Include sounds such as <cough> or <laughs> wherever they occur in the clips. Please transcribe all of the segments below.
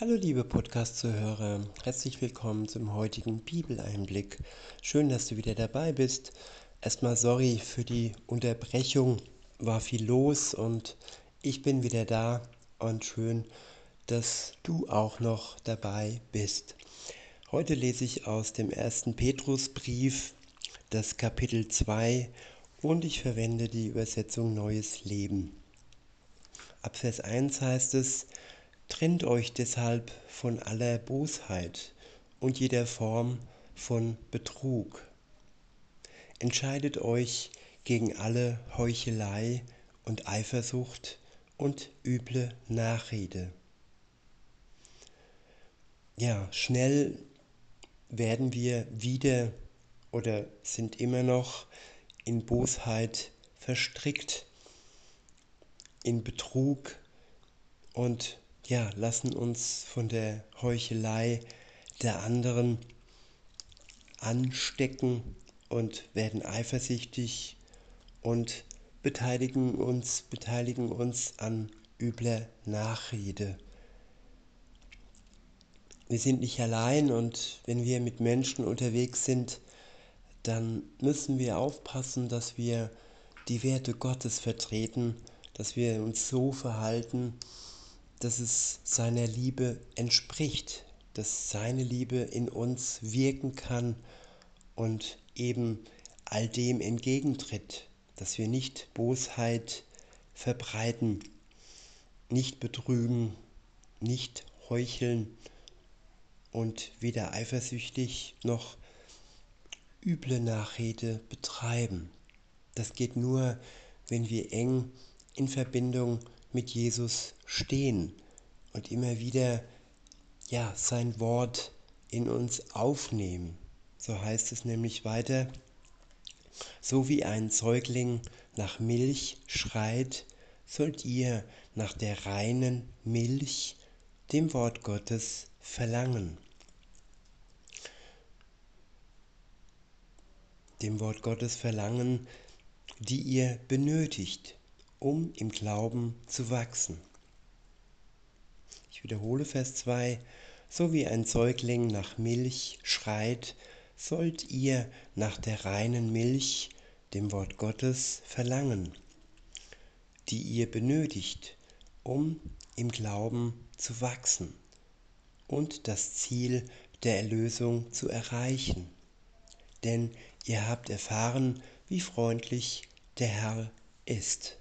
Hallo liebe Podcast-Zuhörer, herzlich willkommen zum heutigen Bibeleinblick. Schön, dass du wieder dabei bist. Erstmal sorry für die Unterbrechung, war viel los und ich bin wieder da und schön, dass du auch noch dabei bist. Heute lese ich aus dem ersten Petrusbrief das Kapitel 2 und ich verwende die Übersetzung Neues Leben. Ab Vers 1 heißt es, Trennt euch deshalb von aller Bosheit und jeder Form von Betrug. Entscheidet euch gegen alle Heuchelei und Eifersucht und üble Nachrede. Ja, schnell werden wir wieder oder sind immer noch in Bosheit verstrickt, in Betrug und ja, lassen uns von der Heuchelei der anderen anstecken und werden eifersüchtig und beteiligen uns, beteiligen uns an übler Nachrede. Wir sind nicht allein und wenn wir mit Menschen unterwegs sind, dann müssen wir aufpassen, dass wir die Werte Gottes vertreten, dass wir uns so verhalten, dass es seiner Liebe entspricht, dass seine Liebe in uns wirken kann und eben all dem entgegentritt, dass wir nicht Bosheit verbreiten, nicht betrügen, nicht heucheln und weder eifersüchtig noch üble Nachrede betreiben. Das geht nur, wenn wir eng in Verbindung mit Jesus stehen und immer wieder ja sein Wort in uns aufnehmen. So heißt es nämlich weiter, so wie ein Säugling nach Milch schreit, sollt ihr nach der reinen Milch, dem Wort Gottes, verlangen. Dem Wort Gottes verlangen, die ihr benötigt, um im Glauben zu wachsen. Ich wiederhole Vers 2, so wie ein Säugling nach Milch schreit, sollt ihr nach der reinen Milch, dem Wort Gottes, verlangen, die ihr benötigt, um im Glauben zu wachsen und das Ziel der Erlösung zu erreichen. Denn ihr habt erfahren, wie freundlich der Herr ist.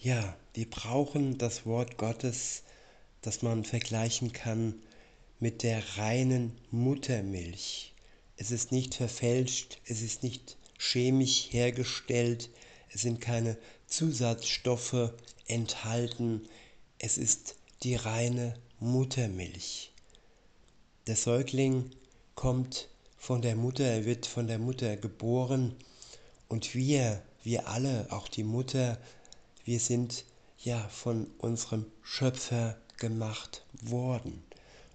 Ja, wir brauchen das Wort Gottes, das man vergleichen kann mit der reinen Muttermilch. Es ist nicht verfälscht, es ist nicht chemisch hergestellt, es sind keine Zusatzstoffe enthalten, es ist die reine Muttermilch. Der Säugling kommt von der Mutter, er wird von der Mutter geboren und wir, wir alle, auch die Mutter, wir sind ja von unserem Schöpfer gemacht worden.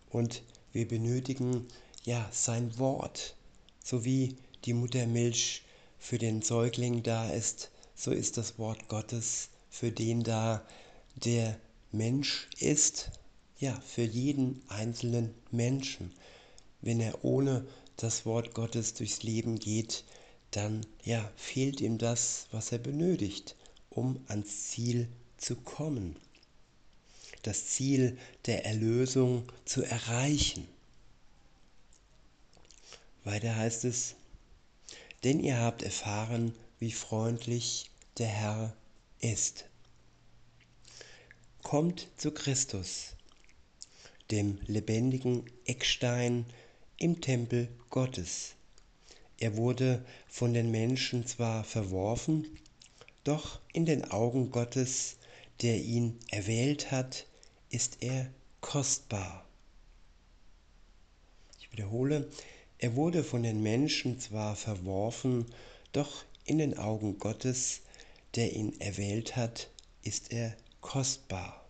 Und wir benötigen ja sein Wort, so wie die Muttermilch für den Säugling da ist, so ist das Wort Gottes für den da, der Mensch ist, ja, für jeden einzelnen Menschen. Wenn er ohne das Wort Gottes durchs Leben geht, dann ja, fehlt ihm das, was er benötigt um ans Ziel zu kommen, das Ziel der Erlösung zu erreichen. Weiter heißt es, denn ihr habt erfahren, wie freundlich der Herr ist. Kommt zu Christus, dem lebendigen Eckstein im Tempel Gottes. Er wurde von den Menschen zwar verworfen, doch in den Augen Gottes, der ihn erwählt hat, ist er kostbar. Ich wiederhole, er wurde von den Menschen zwar verworfen, doch in den Augen Gottes, der ihn erwählt hat, ist er kostbar.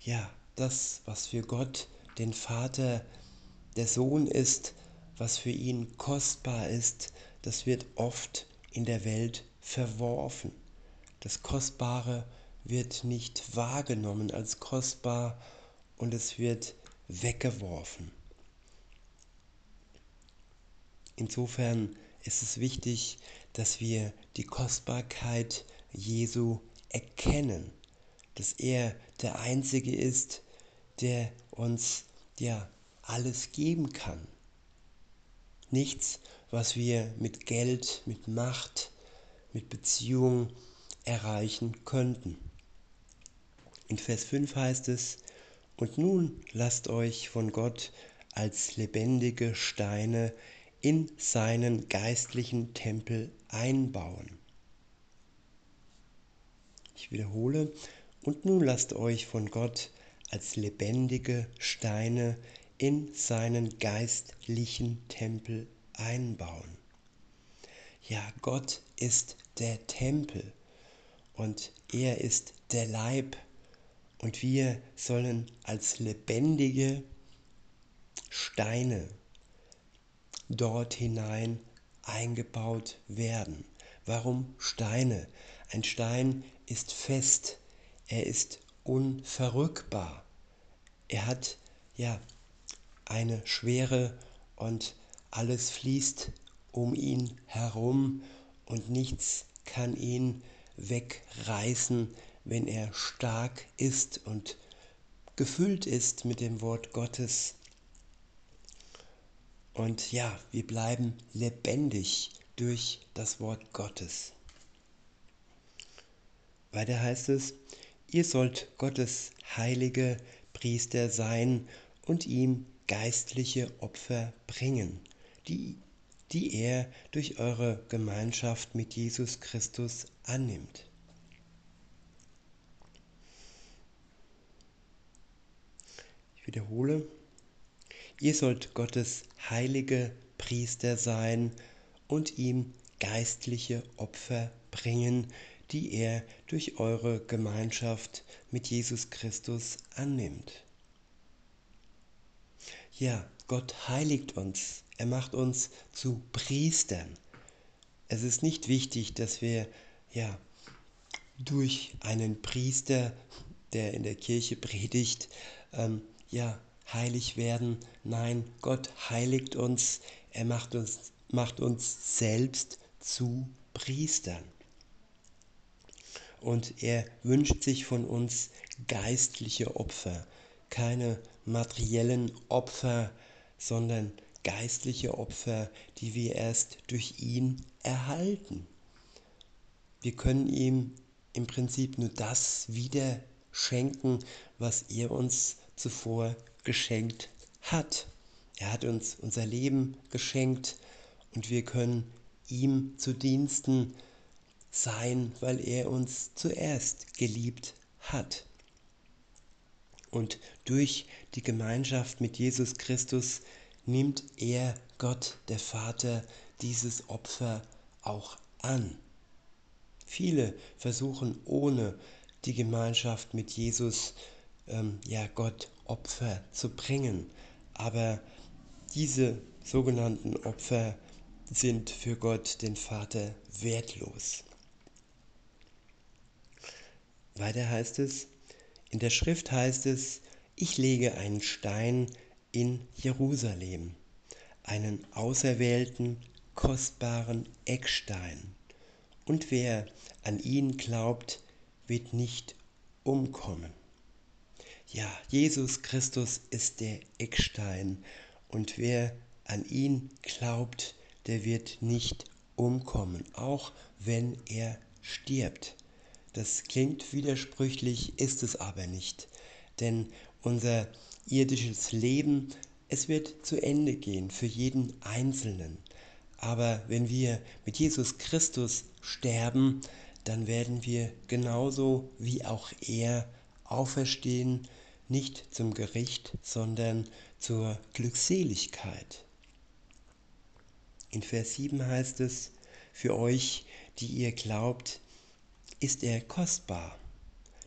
Ja, das, was für Gott, den Vater, der Sohn ist, was für ihn kostbar ist, das wird oft in der Welt verworfen. Das Kostbare wird nicht wahrgenommen als kostbar und es wird weggeworfen. Insofern ist es wichtig, dass wir die Kostbarkeit Jesu erkennen, dass er der Einzige ist, der uns ja alles geben kann. Nichts, was wir mit Geld, mit Macht, mit Beziehung erreichen könnten. In Vers 5 heißt es, und nun lasst euch von Gott als lebendige Steine in seinen geistlichen Tempel einbauen. Ich wiederhole, und nun lasst euch von Gott als lebendige Steine in seinen geistlichen Tempel einbauen. Ja, Gott ist der Tempel und er ist der Leib und wir sollen als lebendige Steine dort hinein eingebaut werden. Warum Steine? Ein Stein ist fest, er ist unverrückbar. Er hat ja eine Schwere und alles fließt um ihn herum und nichts kann ihn wegreißen, wenn er stark ist und gefüllt ist mit dem Wort Gottes. Und ja, wir bleiben lebendig durch das Wort Gottes. Weiter heißt es, ihr sollt Gottes heilige Priester sein und ihm geistliche Opfer bringen, die, die er durch eure Gemeinschaft mit Jesus Christus annimmt. Ich wiederhole, ihr sollt Gottes heilige Priester sein und ihm geistliche Opfer bringen, die er durch eure Gemeinschaft mit Jesus Christus annimmt. Ja, Gott heiligt uns. Er macht uns zu Priestern. Es ist nicht wichtig, dass wir ja durch einen Priester, der in der Kirche predigt, ähm, ja heilig werden. Nein, Gott heiligt uns. Er macht uns, macht uns selbst zu Priestern. Und er wünscht sich von uns geistliche Opfer, keine materiellen Opfer, sondern geistliche Opfer, die wir erst durch ihn erhalten. Wir können ihm im Prinzip nur das wieder schenken, was er uns zuvor geschenkt hat. Er hat uns unser Leben geschenkt und wir können ihm zu Diensten sein, weil er uns zuerst geliebt hat. Und durch die Gemeinschaft mit Jesus Christus nimmt er, Gott der Vater, dieses Opfer auch an. Viele versuchen ohne die Gemeinschaft mit Jesus, ähm, ja Gott Opfer zu bringen, aber diese sogenannten Opfer sind für Gott den Vater wertlos. Weiter heißt es, in der Schrift heißt es, ich lege einen Stein in Jerusalem, einen auserwählten, kostbaren Eckstein. Und wer an ihn glaubt, wird nicht umkommen. Ja, Jesus Christus ist der Eckstein und wer an ihn glaubt, der wird nicht umkommen, auch wenn er stirbt. Das klingt widersprüchlich, ist es aber nicht. Denn unser irdisches Leben, es wird zu Ende gehen für jeden Einzelnen. Aber wenn wir mit Jesus Christus sterben, dann werden wir genauso wie auch er auferstehen, nicht zum Gericht, sondern zur Glückseligkeit. In Vers 7 heißt es, für euch, die ihr glaubt, ist er kostbar.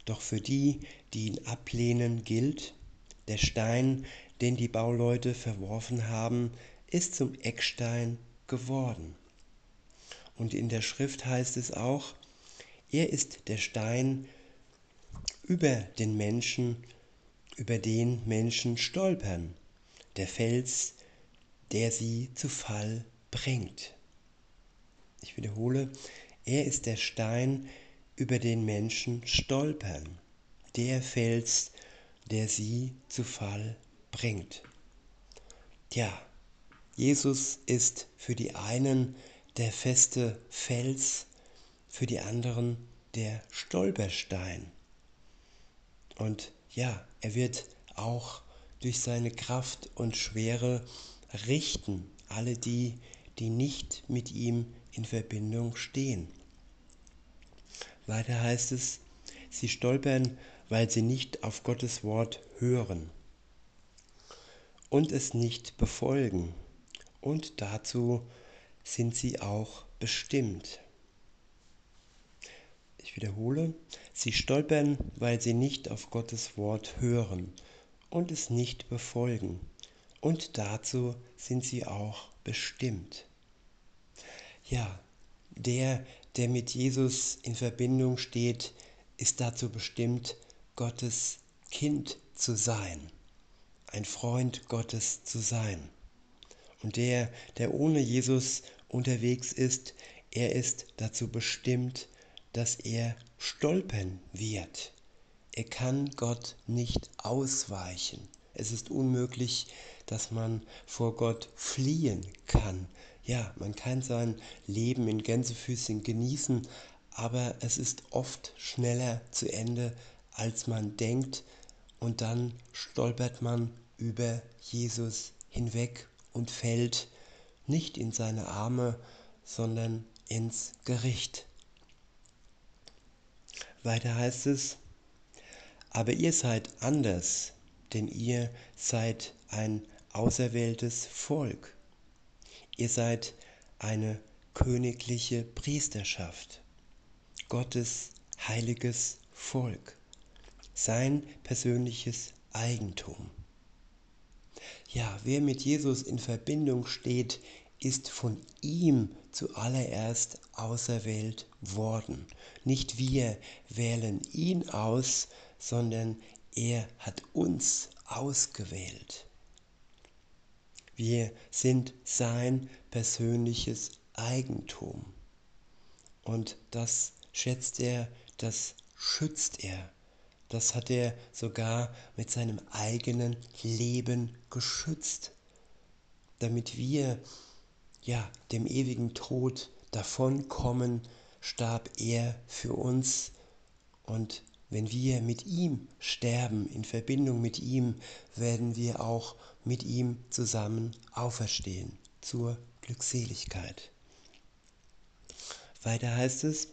Doch für die, die ihn ablehnen, gilt, der Stein, den die Bauleute verworfen haben, ist zum Eckstein geworden. Und in der Schrift heißt es auch, er ist der Stein, über den Menschen, über den Menschen stolpern, der Fels, der sie zu Fall bringt. Ich wiederhole, er ist der Stein, über den Menschen stolpern, der Fels, der sie zu Fall bringt. Ja, Jesus ist für die einen der feste Fels, für die anderen der Stolperstein. Und ja, er wird auch durch seine Kraft und Schwere richten alle die, die nicht mit ihm in Verbindung stehen. Weiter heißt es, sie stolpern, weil sie nicht auf Gottes Wort hören und es nicht befolgen. Und dazu sind sie auch bestimmt. Ich wiederhole, sie stolpern, weil sie nicht auf Gottes Wort hören und es nicht befolgen. Und dazu sind sie auch bestimmt. Ja, der, der mit Jesus in Verbindung steht, ist dazu bestimmt, Gottes Kind zu sein, ein Freund Gottes zu sein. Und der, der ohne Jesus unterwegs ist, er ist dazu bestimmt, dass er stolpern wird. Er kann Gott nicht ausweichen. Es ist unmöglich, dass man vor Gott fliehen kann. Ja, man kann sein Leben in Gänsefüßchen genießen, aber es ist oft schneller zu Ende, als man denkt und dann stolpert man über Jesus hinweg und fällt nicht in seine Arme, sondern ins Gericht. Weiter heißt es, aber ihr seid anders, denn ihr seid ein auserwähltes Volk. Ihr seid eine königliche Priesterschaft, Gottes heiliges Volk, sein persönliches Eigentum. Ja, wer mit Jesus in Verbindung steht, ist von ihm zuallererst auserwählt worden. Nicht wir wählen ihn aus, sondern er hat uns ausgewählt. Wir sind sein persönliches Eigentum. Und das schätzt er, das schützt er. Das hat er sogar mit seinem eigenen Leben geschützt, damit wir ja dem ewigen Tod davonkommen, starb er für uns und wenn wir mit ihm sterben, in Verbindung mit ihm, werden wir auch mit ihm zusammen auferstehen zur Glückseligkeit. Weiter heißt es,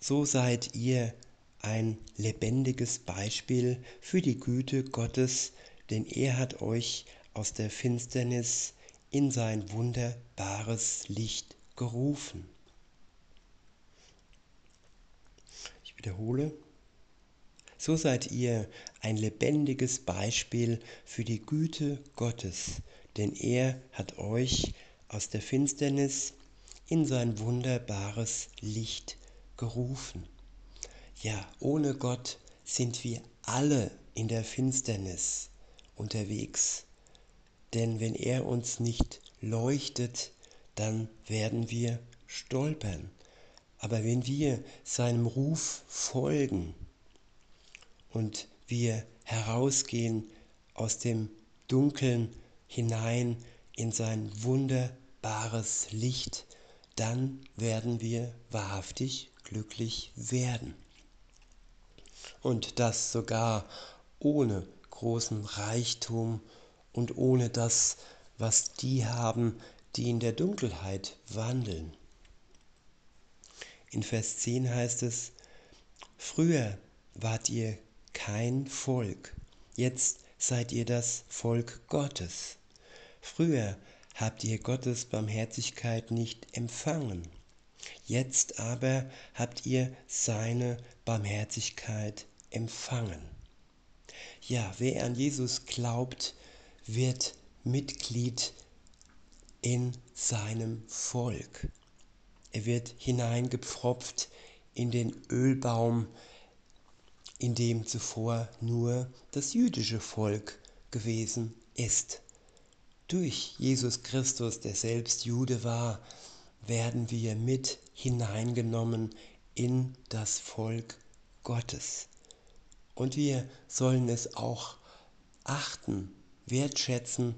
so seid ihr ein lebendiges Beispiel für die Güte Gottes, denn er hat euch aus der Finsternis in sein wunderbares Licht gerufen. Ich wiederhole, so seid ihr ein lebendiges Beispiel für die Güte Gottes, denn er hat euch aus der Finsternis in sein wunderbares Licht gerufen. Ja, ohne Gott sind wir alle in der Finsternis unterwegs. Denn wenn er uns nicht leuchtet, dann werden wir stolpern. Aber wenn wir seinem Ruf folgen, und wir herausgehen aus dem Dunkeln hinein in sein wunderbares Licht, dann werden wir wahrhaftig glücklich werden. Und das sogar ohne großen Reichtum und ohne das, was die haben, die in der Dunkelheit wandeln. In Vers 10 heißt es, früher wart ihr kein Volk. Jetzt seid ihr das Volk Gottes. Früher habt ihr Gottes Barmherzigkeit nicht empfangen. Jetzt aber habt ihr seine Barmherzigkeit empfangen. Ja, wer an Jesus glaubt, wird Mitglied in seinem Volk. Er wird hineingepfropft in den Ölbaum in dem zuvor nur das jüdische Volk gewesen ist. Durch Jesus Christus, der selbst Jude war, werden wir mit hineingenommen in das Volk Gottes. Und wir sollen es auch achten, wertschätzen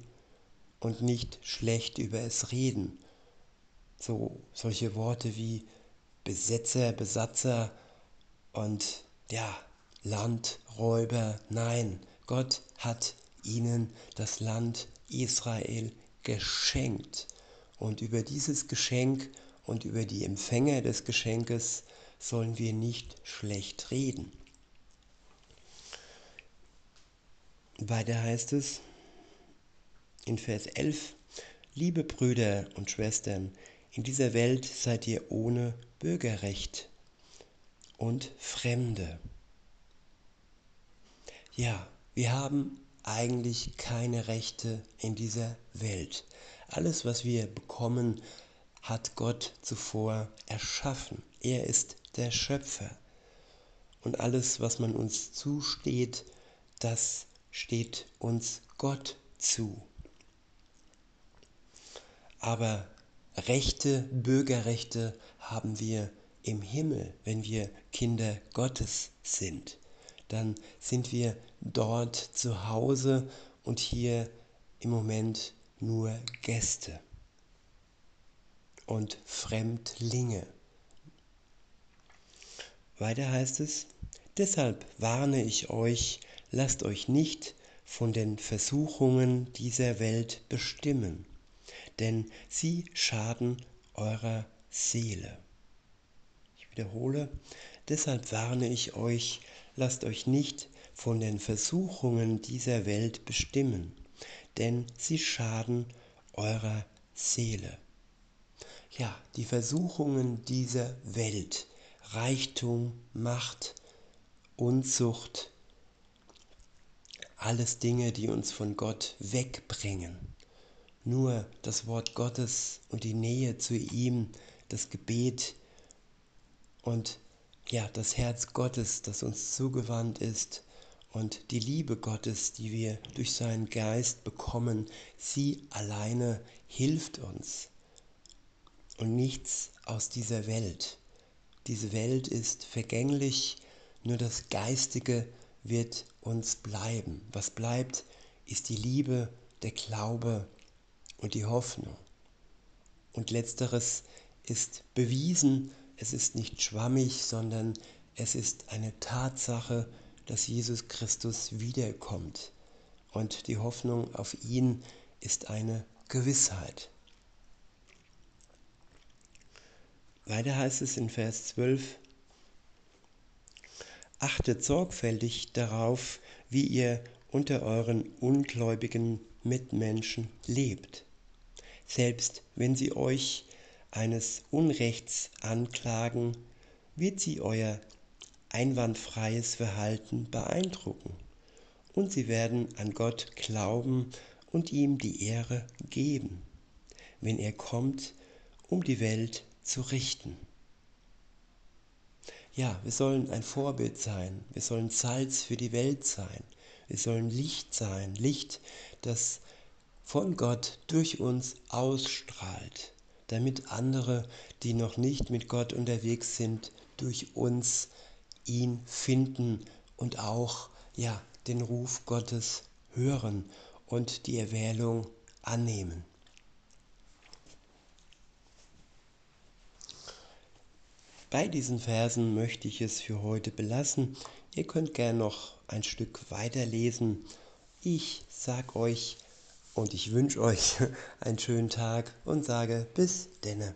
und nicht schlecht über es reden. So solche Worte wie Besetzer, Besatzer und ja, Landräuber. Nein, Gott hat ihnen das Land Israel geschenkt. Und über dieses Geschenk und über die Empfänger des Geschenkes sollen wir nicht schlecht reden. Weiter heißt es in Vers 11, liebe Brüder und Schwestern, in dieser Welt seid ihr ohne Bürgerrecht und Fremde. Ja, wir haben eigentlich keine Rechte in dieser Welt. Alles, was wir bekommen, hat Gott zuvor erschaffen. Er ist der Schöpfer. Und alles, was man uns zusteht, das steht uns Gott zu. Aber Rechte, Bürgerrechte haben wir im Himmel, wenn wir Kinder Gottes sind. Dann sind wir dort zu Hause und hier im Moment nur Gäste und Fremdlinge. Weiter heißt es, deshalb warne ich euch, lasst euch nicht von den Versuchungen dieser Welt bestimmen, denn sie schaden eurer Seele. Ich wiederhole, deshalb warne ich euch, lasst euch nicht von den Versuchungen dieser Welt bestimmen, denn sie schaden eurer Seele. Ja, die Versuchungen dieser Welt, Reichtum, Macht, Unzucht, alles Dinge, die uns von Gott wegbringen. Nur das Wort Gottes und die Nähe zu ihm, das Gebet und ja, das Herz Gottes, das uns zugewandt ist und die Liebe Gottes, die wir durch seinen Geist bekommen, sie alleine hilft uns und nichts aus dieser Welt. Diese Welt ist vergänglich, nur das Geistige wird uns bleiben. Was bleibt, ist die Liebe, der Glaube und die Hoffnung. Und letzteres ist bewiesen, es ist nicht schwammig, sondern es ist eine Tatsache, dass Jesus Christus wiederkommt. Und die Hoffnung auf ihn ist eine Gewissheit. Weiter heißt es in Vers 12, Achtet sorgfältig darauf, wie ihr unter euren ungläubigen Mitmenschen lebt, selbst wenn sie euch eines Unrechts anklagen, wird sie euer einwandfreies Verhalten beeindrucken und sie werden an Gott glauben und ihm die Ehre geben, wenn er kommt, um die Welt zu richten. Ja, wir sollen ein Vorbild sein. Wir sollen Salz für die Welt sein. Wir sollen Licht sein. Licht, das von Gott durch uns ausstrahlt, damit andere, die noch nicht mit Gott unterwegs sind, durch uns ihn finden und auch ja, den Ruf Gottes hören und die Erwählung annehmen. Bei diesen Versen möchte ich es für heute belassen. Ihr könnt gerne noch ein Stück weiterlesen. Ich sag euch und ich wünsche euch <laughs> einen schönen Tag und sage bis denne.